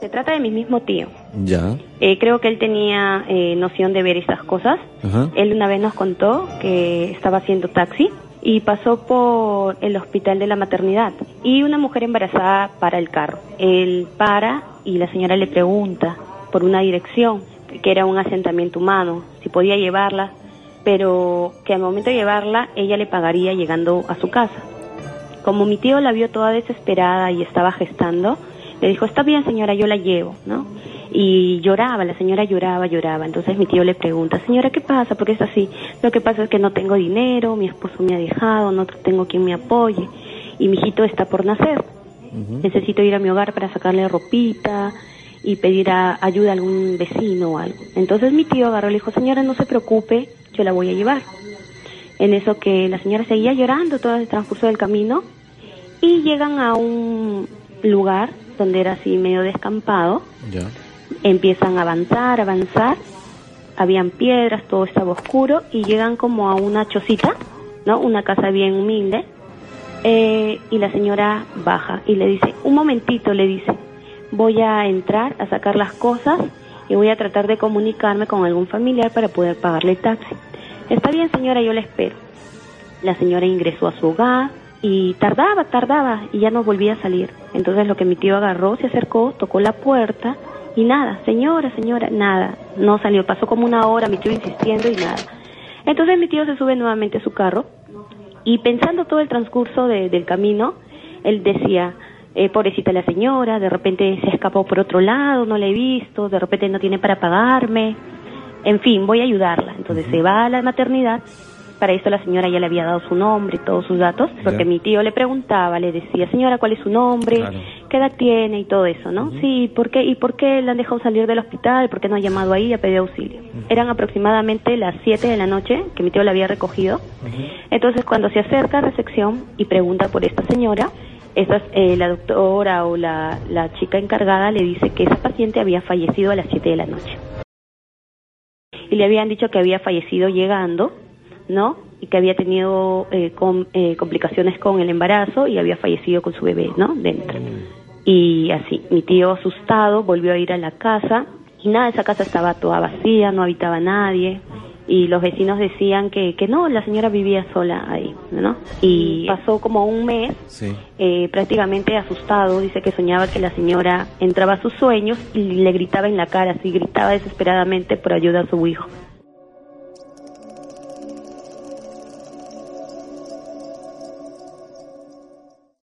Se trata de mi mismo tío. Ya. Eh, creo que él tenía eh, noción de ver esas cosas. Ajá. Él una vez nos contó que estaba haciendo taxi y pasó por el hospital de la maternidad y una mujer embarazada para el carro. Él para y la señora le pregunta por una dirección, que era un asentamiento humano, si podía llevarla, pero que al momento de llevarla ella le pagaría llegando a su casa. Como mi tío la vio toda desesperada y estaba gestando, le dijo, está bien señora, yo la llevo, ¿no? Y lloraba, la señora lloraba, lloraba. Entonces mi tío le pregunta, señora, ¿qué pasa? ¿Por qué es así? Lo que pasa es que no tengo dinero, mi esposo me ha dejado, no tengo quien me apoye y mi hijito está por nacer. Necesito ir a mi hogar para sacarle ropita y pedir a- ayuda a algún vecino o algo. Entonces mi tío agarró y le dijo, señora, no se preocupe, yo la voy a llevar. En eso que la señora seguía llorando todo el transcurso del camino y llegan a un lugar donde era así medio descampado, Ya. empiezan a avanzar, avanzar, habían piedras, todo estaba oscuro y llegan como a una chocita, ¿no? Una casa bien humilde. Eh, y la señora baja y le dice, un momentito, le dice, voy a entrar a sacar las cosas y voy a tratar de comunicarme con algún familiar para poder pagarle el taxi. Está bien, señora, yo la espero. La señora ingresó a su hogar y tardaba, tardaba y ya no volvía a salir. Entonces lo que mi tío agarró, se acercó, tocó la puerta y nada, señora, señora, nada, no salió. Pasó como una hora mi tío insistiendo y nada. Entonces mi tío se sube nuevamente a su carro y pensando todo el transcurso de- del camino, él decía, eh, pobrecita la señora, de repente se escapó por otro lado, no la he visto, de repente no tiene para pagarme, en fin, voy a ayudarla. Entonces se va a la maternidad, para eso la señora ya le había dado su nombre y todos sus datos, porque Ya. mi tío le preguntaba, le decía, señora, ¿cuál es su nombre? Claro. ¿Qué edad tiene? Y todo eso, ¿no? Sí, ¿por qué? ¿Y por qué la han dejado salir del hospital? ¿Por qué no ha llamado ahí a pedir auxilio? Eran aproximadamente las 7 de la noche que mi tío la había recogido. Entonces, cuando se acerca a recepción y pregunta por esta señora, esa, eh, la doctora o la, la chica encargada le dice que esa paciente había fallecido a las 7 de la noche. Y le habían dicho que había fallecido llegando, ¿no? Y que había tenido eh, com- eh, complicaciones con el embarazo y había fallecido con su bebé, ¿no? Dentro. Y así, mi tío asustado volvió a ir a la casa y nada, esa casa estaba toda vacía, no habitaba nadie. Y los vecinos decían que, que no, la señora vivía sola ahí, ¿no? Y pasó como un mes Sí. eh, prácticamente asustado, dice que soñaba que la señora entraba a sus sueños y le gritaba en la cara, así gritaba desesperadamente por ayuda a su hijo.